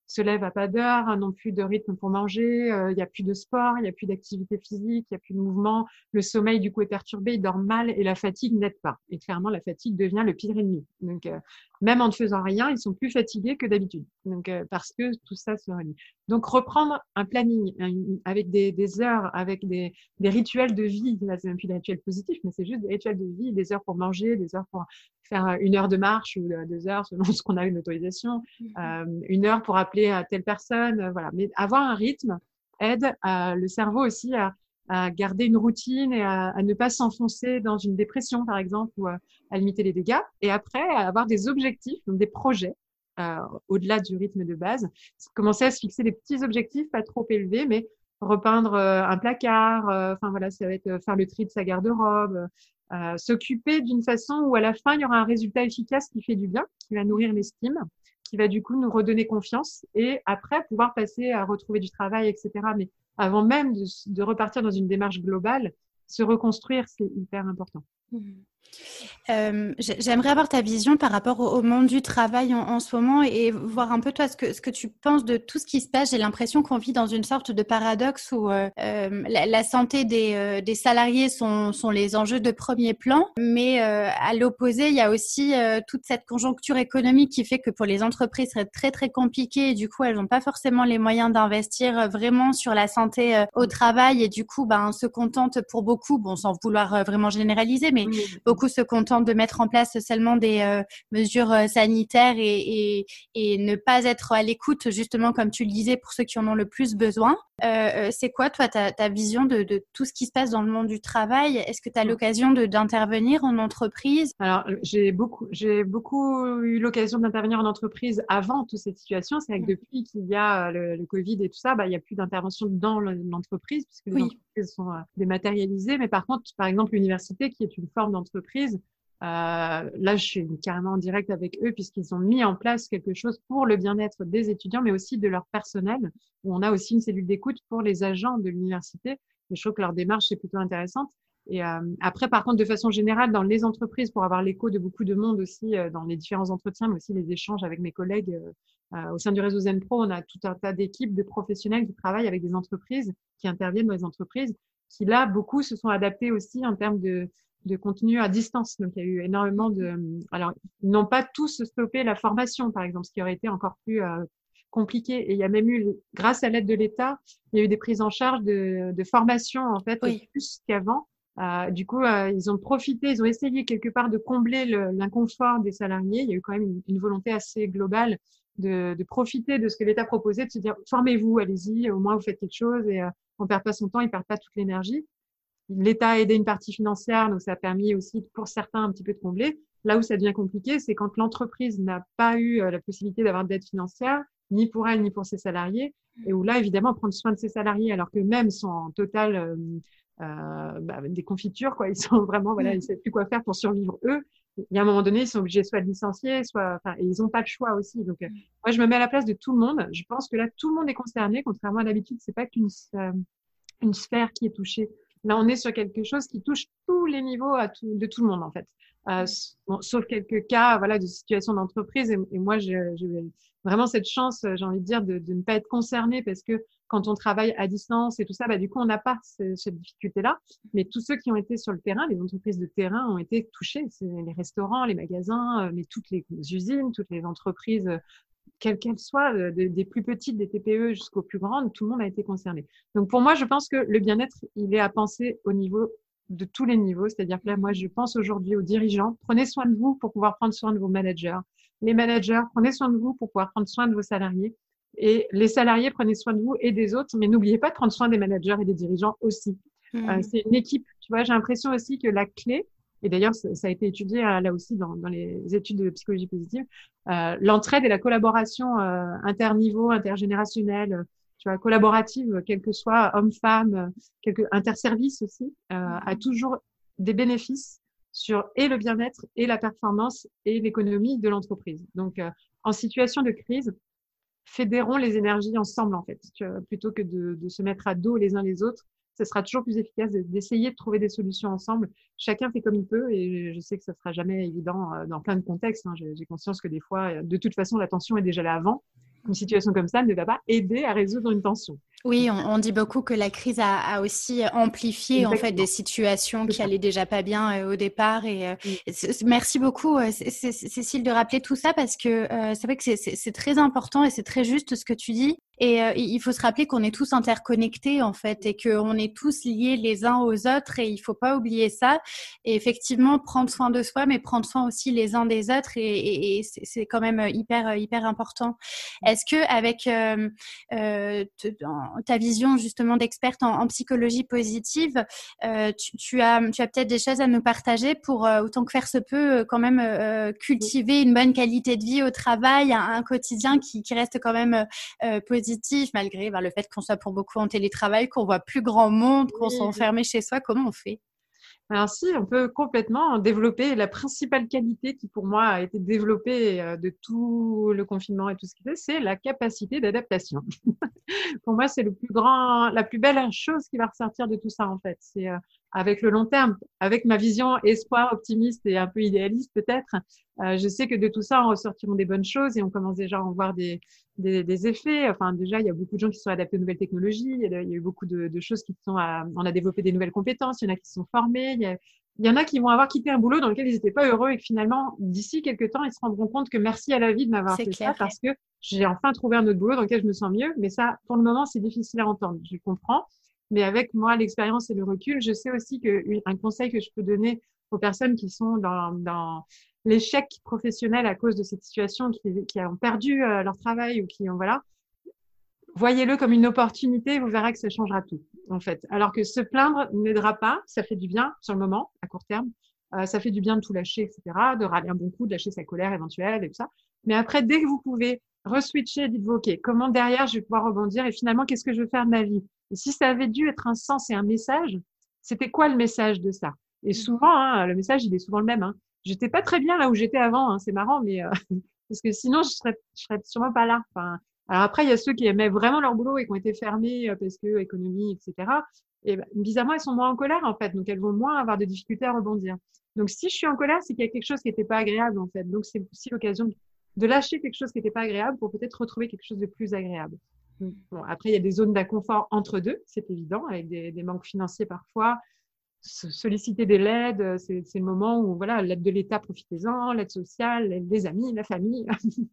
se lève à pas d'heure, non plus de rythme pour manger, euh, il n'y a plus de sport, il n'y a plus d'activité physique, il n'y a plus de mouvement, le sommeil du coup est perturbé, ils dorment mal et la fatigue n'aide pas. Et clairement, la fatigue devient le pire ennemi. Donc, euh, même en ne faisant rien, ils sont plus fatigués que d'habitude. Donc, euh, parce que tout ça se réunit. Donc, reprendre un planning avec des, des, heures, avec des, des rituels de vie. Là, c'est même plus des rituels positifs, mais c'est juste des rituels de vie, des heures pour manger, des heures pour faire une heure de marche ou deux heures selon [LAUGHS] ce qu'on a une autorisation, mmh euh, une heure pour appeler à telle personne, euh, voilà. Mais avoir un rythme aide le cerveau aussi à, à garder une routine et à, à ne pas s'enfoncer dans une dépression, par exemple, ou à, à, limiter les dégâts. Et après, à avoir des objectifs, donc des projets, euh, au-delà du rythme de base. Commencer à se fixer des petits objectifs, pas trop élevés, mais repeindre euh, un placard, euh, enfin voilà, ça va être faire le tri de sa garde-robe, euh, s'occuper d'une façon où à la fin, il y aura un résultat efficace qui fait du bien, qui va nourrir l'estime, qui va du coup nous redonner confiance et après pouvoir passer à retrouver du travail, etc. Mais avant même de, de repartir dans une démarche globale, se reconstruire, c'est hyper important. Mmh. Euh, J'aimerais avoir ta vision par rapport au, monde du travail en, en, ce moment et voir un peu toi ce que, ce que tu penses de tout ce qui se passe. J'ai l'impression qu'on vit dans une sorte de paradoxe où euh, euh la, la, santé des, euh, des, salariés sont, sont, les enjeux de premier plan, mais à l'opposé, il y a aussi toute cette conjoncture économique qui fait que pour les entreprises, ce serait très très compliqué et du coup, elles n'ont pas forcément les moyens d'investir vraiment sur la santé au travail et du coup, ben, se contentent pour beaucoup, bon, sans vouloir vraiment généraliser, mais beaucoup se contentent de mettre en place seulement des euh, mesures euh, sanitaires et, et, et, ne pas être à l'écoute, justement, comme tu le disais, pour ceux qui en ont le plus besoin. Euh, c'est quoi, toi, ta, ta vision de, de, tout ce qui se passe dans le monde du travail? Est-ce que tu as l'occasion d'intervenir en entreprise? Alors, j'ai beaucoup, j'ai beaucoup eu l'occasion d'intervenir en entreprise avant toute cette situation. C'est que depuis qu'il y a le, le, Covid et tout ça, bah, il n'y a plus d'intervention dans l'entreprise, puisque les entreprises sont dématérialisées. Mais par contre, par exemple, l'université, qui est une forme d'entreprise, euh, là, je suis carrément en direct avec eux puisqu'ils ont mis en place quelque chose pour le bien-être des étudiants, mais aussi de leur personnel, où on a aussi une cellule d'écoute pour les agents de l'université. Je trouve que leur démarche est plutôt intéressante. Et euh, après, par contre, de façon générale, dans les entreprises, pour avoir l'écho de beaucoup de monde aussi euh, dans les différents entretiens, mais aussi les échanges avec mes collègues euh, au sein du réseau ZenPro, on a tout un tas d'équipes de professionnels qui travaillent avec des entreprises, qui interviennent dans les entreprises, qui là, beaucoup se sont adaptés aussi en termes de, de contenu à distance. Donc, il y a eu énormément de. Alors, ils n'ont pas tous stoppé la formation, par exemple, ce qui aurait été encore plus euh, compliqué. Et il y a même eu, grâce à l'aide de l'État, il y a eu des prises en charge de, de formation, en fait, plus qu'avant. Euh, du coup, euh, ils ont profité, ils ont essayé quelque part de combler l'inconfort des salariés. Il y a eu quand même une, volonté assez globale de, de, profiter de ce que l'État proposait, de se dire formez-vous, allez-y, au moins vous faites quelque chose et euh, on perd pas son temps, il perd pas toute l'énergie. L'État a aidé une partie financière, donc ça a permis aussi pour certains un petit peu de combler. Là où ça devient compliqué, c'est quand l'entreprise n'a pas eu euh, la possibilité d'avoir d'aide financière, ni pour elle, ni pour ses salariés, et où là, évidemment, prendre soin de ses salariés, alors que même sont en total euh, euh, bah, des confitures, quoi. Ils sont [LAUGHS] vraiment, voilà, ils ne savent plus quoi faire pour survivre eux. Il y a un moment donné, ils sont obligés soit de licencier, soit, enfin, et ils n'ont pas le choix aussi. Donc, euh, moi, je me mets à la place de tout le monde. Je pense que là, tout le monde est concerné, contrairement à d'habitude. C'est pas qu'une une sphère qui est touchée. Là, on est sur quelque chose qui touche tous les niveaux à tout, de tout le monde, en fait. Euh, bon, sauf quelques cas voilà, de situation d'entreprise. Et, et, moi, j'ai vraiment cette chance, j'ai envie de dire, de, de, ne pas être concernée parce que quand on travaille à distance et tout ça, bah, du coup, on n'a pas ce, cette difficulté-là. Mais tous ceux qui ont été sur le terrain, les entreprises de terrain ont été touchés. C'est les restaurants, les magasins, euh, mais toutes les usines, toutes les entreprises quelles qu'elles soient, euh, des plus petites, des TPE jusqu'aux plus grandes, tout le monde a été concerné. Donc pour moi, je pense que le bien-être, il est à penser au niveau de tous les niveaux. C'est-à-dire que là, moi, je pense aujourd'hui aux dirigeants. Prenez soin de vous pour pouvoir prendre soin de vos managers. Les managers, prenez soin de vous pour pouvoir prendre soin de vos salariés. Et les salariés, prenez soin de vous et des autres. Mais n'oubliez pas de prendre soin des managers et des dirigeants aussi. Mmh. Euh, c'est une équipe. Tu vois, j'ai l'impression aussi que la clé, et d'ailleurs, ça, a été étudié euh, là aussi dans, dans les études de psychologie positive, euh, l'entraide et la collaboration euh, interniveau, intergénérationnelle, tu vois, collaborative, quel que soit homme-femme, quelque interservice aussi, euh, a toujours des bénéfices sur et le bien-être et la performance et l'économie de l'entreprise. Donc, en situation de crise, fédérons les énergies ensemble en fait, tu vois, plutôt que de, de, se mettre à dos les uns les autres ce sera toujours plus efficace d'essayer de trouver des solutions ensemble. Chacun fait comme il peut et je sais que ça sera jamais évident euh, dans plein de contextes. Hein. J'ai conscience que des fois, de toute façon, la tension est déjà là avant. Une situation comme ça ne va pas aider à résoudre une tension. Oui, on, dit beaucoup que la crise a, aussi amplifié en fait des situations qui allaient déjà pas bien euh, au départ. Et euh, merci beaucoup, euh, Cécile, de rappeler tout ça parce que c'est vrai que c'est très important et c'est très juste ce que tu dis. Et euh, il faut se rappeler qu'on est tous interconnectés en fait et qu'on est tous liés les uns aux autres et il faut pas oublier ça. Et effectivement, prendre soin de soi, mais prendre soin aussi les uns des autres et, et, c'est quand même hyper hyper important. Est-ce que avec euh, euh ta vision justement d'experte en, psychologie positive, euh, tu, tu, as tu as peut-être des choses à nous partager pour euh, autant que faire se peut quand même cultiver une bonne qualité de vie au travail, un, un quotidien qui, qui, reste quand même positif positif malgré ben, le fait qu'on soit pour beaucoup en télétravail, qu'on voit plus grand monde, qu'on soit enfermé chez soi Comment on fait? Alors si, on peut complètement développer la principale qualité qui pour moi a été développée euh, de tout le confinement et tout ce qui fait, c'est la capacité d'adaptation. [LAUGHS] pour moi, c'est le plus grand, la plus belle chose qui va ressortir de tout ça en fait. C'est euh, avec le long terme, avec ma vision espoir, optimiste et un peu idéaliste peut-être, euh, je sais que de tout ça, on ressortiront des bonnes choses et on commence déjà à en voir des, des, des, effets. Enfin, déjà, il y a beaucoup de gens qui sont adaptés aux nouvelles technologies. Il y a, eu beaucoup de, de, choses qui sont à, on a développé des nouvelles compétences. Il y en a qui sont formés. Il y, a, il y en a qui vont avoir quitté un boulot dans lequel ils n'étaient pas heureux et que finalement, d'ici quelques temps, ils se rendront compte que merci à la vie de m'avoir fait ça parce que j'ai enfin trouvé un autre boulot dans lequel je me sens mieux. Mais ça, pour le moment, c'est difficile à entendre. Je comprends. Mais avec moi, l'expérience et le recul, je sais aussi qu'un conseil que je peux donner aux personnes qui sont dans, l'échec professionnel à cause de cette situation, qui, qui ont perdu euh, leur travail ou qui ont, voilà, voyez-le comme une opportunité, vous verrez que ça changera tout, en fait. Alors que se plaindre n'aidera pas, ça fait du bien sur le moment, à court terme. Euh, ça fait du bien de tout lâcher, etc., de râler un bon coup, de lâcher sa colère éventuelle et tout ça. Mais après, dès que vous pouvez reswitcher, dites-vous, OK, comment derrière je vais pouvoir rebondir et finalement, qu'est-ce que je veux faire de ma vie? Et Si ça avait dû être un sens et un message, c'était quoi le message de ça? Et mmh. souvent, hein, le message, il est souvent le même. Hein. J'étais pas très bien là où j'étais avant, hein, c'est marrant, mais euh, [LAUGHS] parce que sinon, je serais, je serais sûrement pas là. Enfin, alors après, il y a ceux qui aimaient vraiment leur boulot et qui ont été fermés euh, parce que économie, etc. Et ben, bizarrement, elles sont moins en colère en fait, donc elles vont moins avoir de difficultés à rebondir. Donc si je suis en colère, c'est qu'il y a quelque chose qui n'était pas agréable en fait. Donc c'est aussi l'occasion de lâcher quelque chose qui n'était pas agréable pour peut-être retrouver quelque chose de plus agréable. Bon, après, il y a des zones d'inconfort entre deux, c'est évident, avec des, des, manques financiers parfois. Solliciter des l'aide, c'est le moment où voilà, l'aide de l'État, profitez-en, l'aide sociale, l'aide des amis, la famille. [LAUGHS]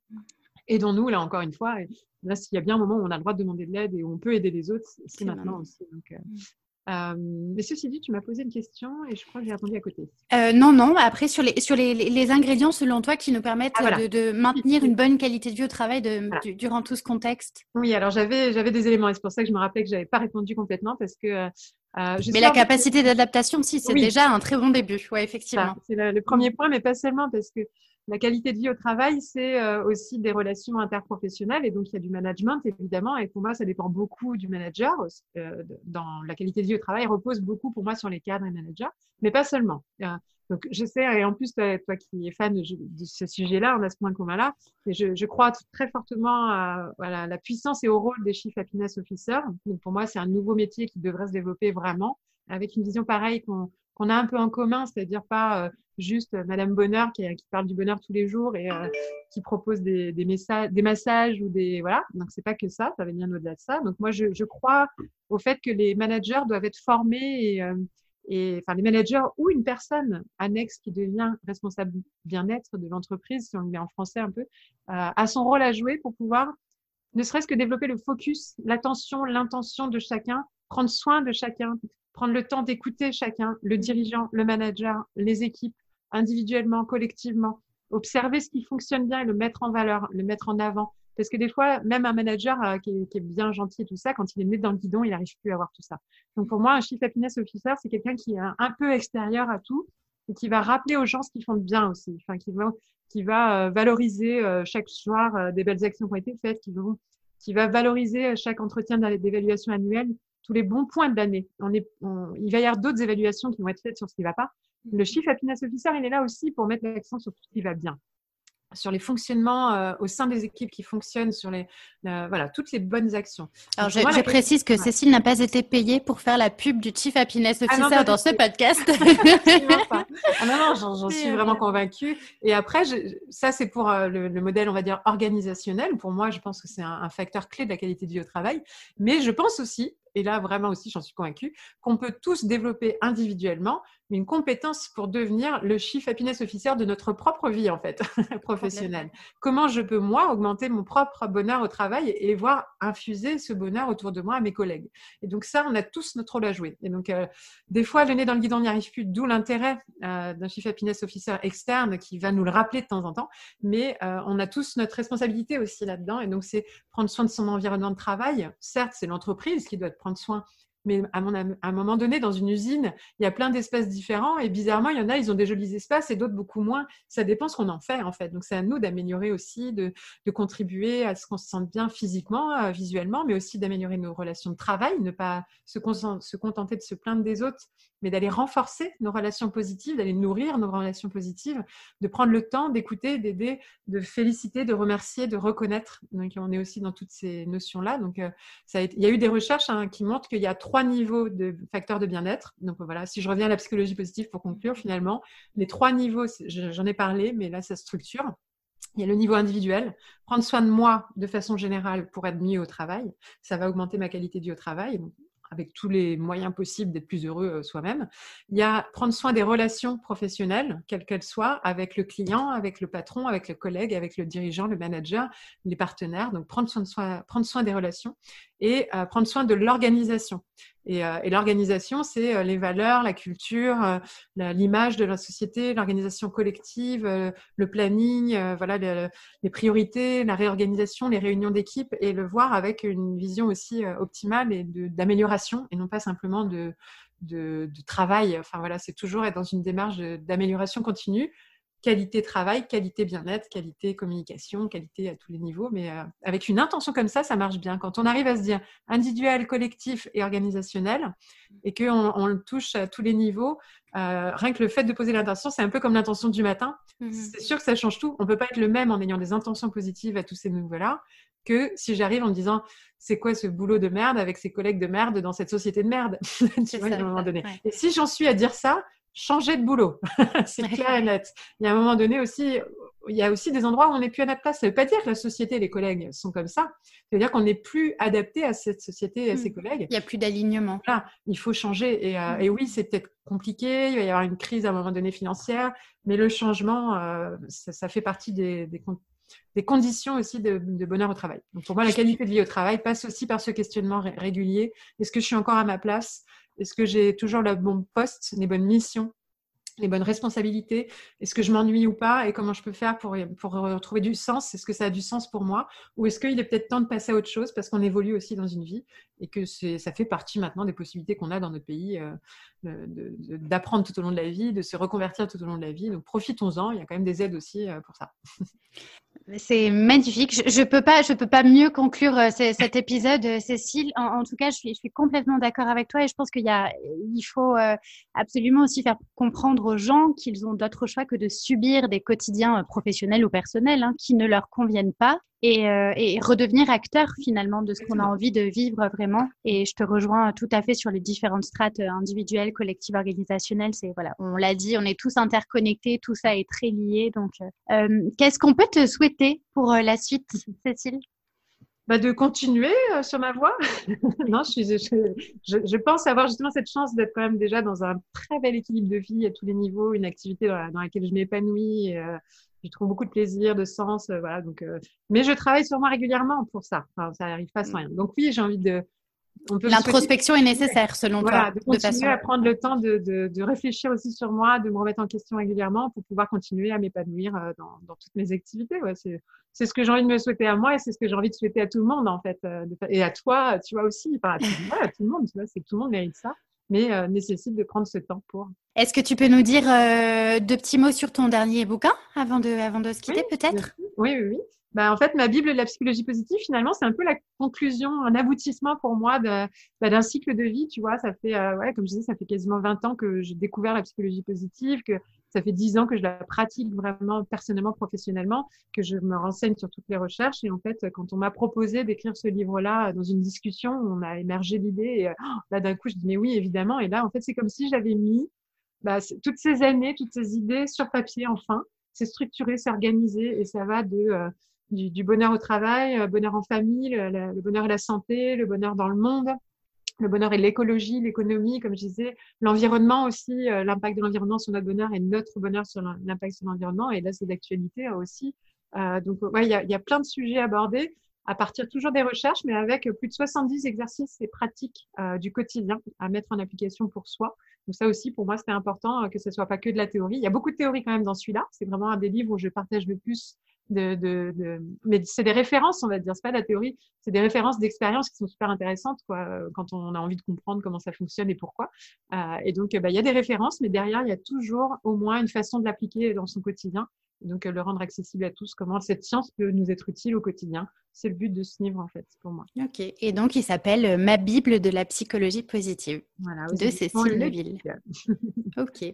Aidons-nous, là encore une fois. Et là, s'il y a bien un moment où on a le droit de demander de l'aide et où on peut aider les autres, c'est maintenant aussi. Donc, euh, mm. Euh, mais ceci dit, tu m'as posé une question et je crois que j'ai répondu à côté. Euh, non, non. Après, sur les, sur les, les, ingrédients, selon toi, qui nous permettent ah, de, de, maintenir [LAUGHS] une bonne qualité de vie au travail de, durant tout ce contexte? Oui, alors j'avais, des éléments et c'est pour ça que je me rappelais que j'avais pas répondu complètement parce que. Euh, mais la capacité d'adaptation, si, c'est déjà un très bon début. Oui, effectivement. C'est le premier point, mais pas seulement parce que la qualité de vie au travail, c'est euh, aussi des relations interprofessionnelles et donc il y a du management évidemment. Et pour moi, ça dépend beaucoup du manager. Euh, dans la qualité de vie au travail repose beaucoup pour moi sur les cadres et managers, mais pas seulement. Euh, donc je sais, et en plus toi, qui es fan de, ce sujet-là, on a ce point commun-là, et je, je, crois très fortement à la puissance et au rôle des Chief Happiness Officers. Donc pour moi, c'est un nouveau métier qui devrait se développer vraiment avec une vision pareille qu'on qu'on a un peu en commun, c'est-à-dire pas juste euh, Madame Bonheur qui, qui, parle du bonheur tous les jours et euh, qui propose des, des, massages ou des voilà. Donc c'est pas que ça, ça va bien au-delà de ça. Donc moi je, crois au fait que les managers doivent être formés et, euh, et enfin les managers ou une personne annexe qui devient responsable bien-être de l'entreprise, si on le met en français un peu, a son rôle à jouer pour pouvoir ne serait-ce que développer le focus, l'attention, l'intention de chacun, prendre soin de chacun, prendre le temps d'écouter chacun, le dirigeant, le manager, les équipes, individuellement, collectivement, observer ce qui fonctionne bien et le mettre en valeur, le mettre en avant. Parce que des fois, même un manager euh, qui, est, bien gentil et tout ça, quand il est né dans le guidon, il n'arrive plus à avoir tout ça. Donc pour moi, un Chief Happiness Officer, c'est quelqu'un qui est un, peu extérieur à tout et qui va rappeler aux gens ce qu'ils font de bien aussi. Enfin, qui va, qui va euh, valoriser euh, chaque soir des belles actions qui ont été faites, qui, vont, qui va valoriser chaque entretien d'évaluation annuelle tous les bons points de l'année. On est, il va y avoir d'autres évaluations qui vont être faites sur ce qui ne va pas. Le Chief Happiness Officer, il est là aussi pour mettre l'accent sur tout ce qui va bien. sur les fonctionnements euh, au sein des équipes qui fonctionnent, sur les, voilà, toutes les bonnes actions. Alors, je, précise que Cécile n'a pas été payée pour faire la pub du Chief Happiness ah Officer dans ce podcast. [LAUGHS] ah non, non, j'en suis vraiment convaincue. Et après, ça, c'est pour euh, le, modèle, on va dire, organisationnel. Pour moi, je pense que c'est un, un facteur clé de la qualité de vie au travail. Mais je pense aussi, et là vraiment aussi j'en suis convaincue, qu'on peut tous développer individuellement une compétence pour devenir le chief happiness officer de notre propre vie en fait [LAUGHS] professionnelle. Comment je peux moi augmenter mon propre bonheur au travail et voir infuser ce bonheur autour de moi à mes collègues? Et donc ça, on a tous notre rôle à jouer. Et donc euh, des fois le nez dans le guidon n'y arrive plus, d'où l'intérêt euh, d'un chief happiness officer externe qui va nous le rappeler de temps en temps. Mais euh, on a tous notre responsabilité aussi là-dedans. Et donc c'est prendre soin de son environnement de travail. Certes, c'est l'entreprise qui doit prendre soin mais à, un moment donné, dans une usine, il y a plein d'espaces différents et bizarrement, il y en a, ils ont des jolis espaces et d'autres beaucoup moins. Ça dépend ce qu'on en fait en fait. Donc c'est à nous d'améliorer aussi, de, contribuer à ce qu'on se sente bien physiquement, euh, visuellement, mais aussi d'améliorer nos relations de travail, ne pas se, se contenter de se plaindre des autres, mais d'aller renforcer nos relations positives, d'aller nourrir nos relations positives, de prendre le temps d'écouter, d'aider, de féliciter, de remercier, de reconnaître. Donc on est aussi dans toutes ces notions-là. Donc euh, il y a eu des recherches hein, qui montrent qu'il y a trois niveaux de facteurs de bien-être. Donc voilà, si je reviens à la psychologie positive pour conclure, finalement, les trois niveaux, j'en ai parlé, mais là, ça structure. Il y a le niveau individuel, prendre soin de moi de façon générale pour être mieux au travail. Ça va augmenter ma qualité de vie au travail avec tous les moyens possibles d'être plus heureux euh, soi-même. Il y a prendre soin des relations professionnelles, quelles qu'elles soient, avec le client, avec le patron, avec le collègue, avec le dirigeant, le manager, les partenaires. Donc prendre soin, prendre soin des relations et euh, prendre soin de l'organisation. Et, euh, l'organisation, c'est euh, les valeurs, la culture, l'image de la société, l'organisation collective, le planning, voilà, les, priorités, la réorganisation, les réunions d'équipe, et le voir avec une vision aussi optimale et d'amélioration, et non pas simplement de, de, de travail. Enfin voilà, c'est toujours être dans une démarche d'amélioration continue qualité travail, qualité bien-être, qualité communication, qualité à tous les niveaux. Mais euh, avec une intention comme ça, ça marche bien. Quand on arrive à se dire individuel, collectif et organisationnel, et qu'on on le touche à tous les niveaux, euh, rien que le fait de poser l'intention, c'est un peu comme l'intention du matin. Mhm. C'est sûr que ça change tout. On peut pas être le même en ayant des intentions positives à tous ces niveaux-là que si j'arrive en me disant c'est quoi ce boulot de merde avec ses collègues de merde dans cette société de merde? [LAUGHS] Tu vois, à un moment donné. Et si j'en suis à dire ça, changer de boulot. [LAUGHS] c'est clair et net. Il y a un moment donné aussi, il y a aussi des endroits où on n'est plus à notre place. Ça ne veut pas dire que la société et les collègues sont comme ça. Ça veut dire qu'on n'est plus adapté à cette société et à ses hmm. collègues. Il n'y a plus d'alignement. Voilà, il faut changer. Et, euh, hmm. et oui, c'est peut-être compliqué. Il va y avoir une crise à un moment donné financière. Mais le changement, euh, ça, ça, fait partie des, des, des conditions aussi de, de, bonheur au travail. Donc pour moi, la qualité de vie au travail passe aussi par ce questionnement régulier. Est-ce que je suis encore à ma place? Est-ce que j'ai toujours le bon poste, les bonnes missions, les bonnes responsabilités Est-ce que je m'ennuie ou pas Et comment je peux faire pour, pour retrouver du sens? Est-ce que ça a du sens pour moi? Ou est-ce qu'il est peut-être temps de passer à autre chose parce qu'on évolue aussi dans une vie et que ça fait partie maintenant des possibilités qu'on a dans notre pays euh, d'apprendre tout au long de la vie, de se reconvertir tout au long de la vie. Donc profitons-en, il y a quand même des aides aussi euh, pour ça. C'est magnifique. Je, ne peux pas, peux pas mieux conclure euh, cet épisode, euh, Cécile. En, tout cas, je suis, complètement d'accord avec toi et je pense qu'il il faut euh, absolument aussi faire comprendre aux gens qu'ils ont d'autres choix que de subir des quotidiens professionnels ou personnels hein, qui ne leur conviennent pas et, euh, et, redevenir acteur finalement de ce qu'on a envie de vivre vraiment. Et je te rejoins tout à fait sur les différentes strates euh, individuelles, collectives, organisationnelles. C'est voilà, on l'a dit, on est tous interconnectés, tout ça est très lié. Donc, euh, qu'est-ce qu'on peut te souhaiter pour la suite, Cécile? Bah de continuer sur ma voie. [LAUGHS] non, je, suis, je, je, pense avoir justement cette chance d'être quand même déjà dans un très bel équilibre de vie à tous les niveaux, une activité dans, laquelle je m'épanouis, euh, je trouve beaucoup de plaisir, de sens, euh, voilà. Donc, euh, mais je travaille sur moi régulièrement pour ça. Enfin, ça n'arrive pas sans mm. rien. Donc oui, j'ai envie de. L'introspection est nécessaire selon toi. De continuer à prendre le temps de, de, de, réfléchir aussi sur moi, de me remettre en question régulièrement pour pouvoir continuer à m'épanouir euh, dans, dans, toutes mes activités. Ouais, c'est ce que j'ai envie de me souhaiter à moi et c'est ce que j'ai envie de souhaiter à tout le monde en fait. et à toi, tu vois aussi. Enfin, à, tout, [LAUGHS] à tout le monde, tu vois, c'est que tout le monde mérite ça mais euh, nécessite de prendre ce temps pour. Est-ce que tu peux nous dire euh, deux petits mots sur ton dernier bouquin avant de, avant de se quitter, peut-être? Oui, oui, oui. Bah, en fait, ma Bible de la psychologie positive, finalement, c'est un peu la conclusion, un aboutissement pour moi bah, d'un cycle de vie. Tu vois, ça fait, euh, ouais, comme je disais, ça fait quasiment 20 ans que j'ai découvert la psychologie positive, que Ça fait dix ans que je la pratique vraiment personnellement, professionnellement, que je me renseigne sur toutes les recherches. Et en fait, quand on m'a proposé d'écrire ce livre-là dans une discussion, on a émergé l'idée. Oh, là, d'un coup, je dis mais oui, évidemment. Et là, en fait, c'est comme si j'avais mis bah, toutes ces années, toutes ces idées sur papier, enfin. C'est structuré, c'est organisé et ça va de euh, du, bonheur au travail, le euh, bonheur en famille, le, bonheur et la santé, le bonheur dans le monde, le bonheur et l'écologie, l'économie, comme je disais, l'environnement aussi, euh, l'impact de l'environnement sur notre bonheur et notre bonheur sur l'impact sur l'environnement. Et là, c'est d'actualité aussi. Euh, donc, ouais, il y a, y a, plein de sujets abordés à partir toujours des recherches, mais avec plus de 70 exercices et pratiques euh, du quotidien à mettre en application pour soi. Donc ça aussi, pour moi, c'était important que ce soit pas que de la théorie. Il y a beaucoup de théorie quand même dans celui-là. C'est vraiment un des livres où je partage le plus de, de, de... mais c'est des références, on va dire, c'est pas la théorie, c'est des références d'expérience qui sont super intéressantes, quoi, quand on a envie de comprendre comment ça fonctionne et pourquoi. Euh, et donc, bah, il y a des références, mais derrière, il y a toujours au moins une façon de l'appliquer dans son quotidien donc le rendre accessible à tous, comment cette science peut nous être utile au quotidien. C'est le but de ce livre en fait pour moi. Ok, et donc il s'appelle euh, Ma Bible de la psychologie positive voilà, de Cécile Leville. [LAUGHS] ok,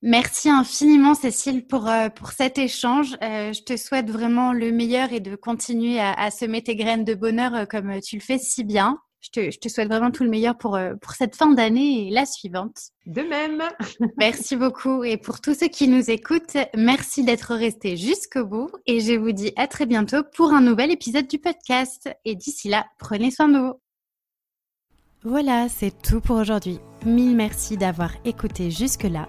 merci infiniment Cécile pour, euh, pour cet échange. Euh, je te souhaite vraiment le meilleur et de continuer à, à semer tes graines de bonheur comme tu le fais si bien je te, souhaite vraiment tout le meilleur pour, euh, pour cette fin d'année et la suivante. De même. [LAUGHS] merci beaucoup. Et pour tous ceux qui nous écoutent, merci d'être restés jusqu'au bout. Et je vous dis à très bientôt pour un nouvel épisode du podcast. Et d'ici là, prenez soin de vous. Voilà, c'est tout pour aujourd'hui. Mille merci d'avoir écouté jusque-là.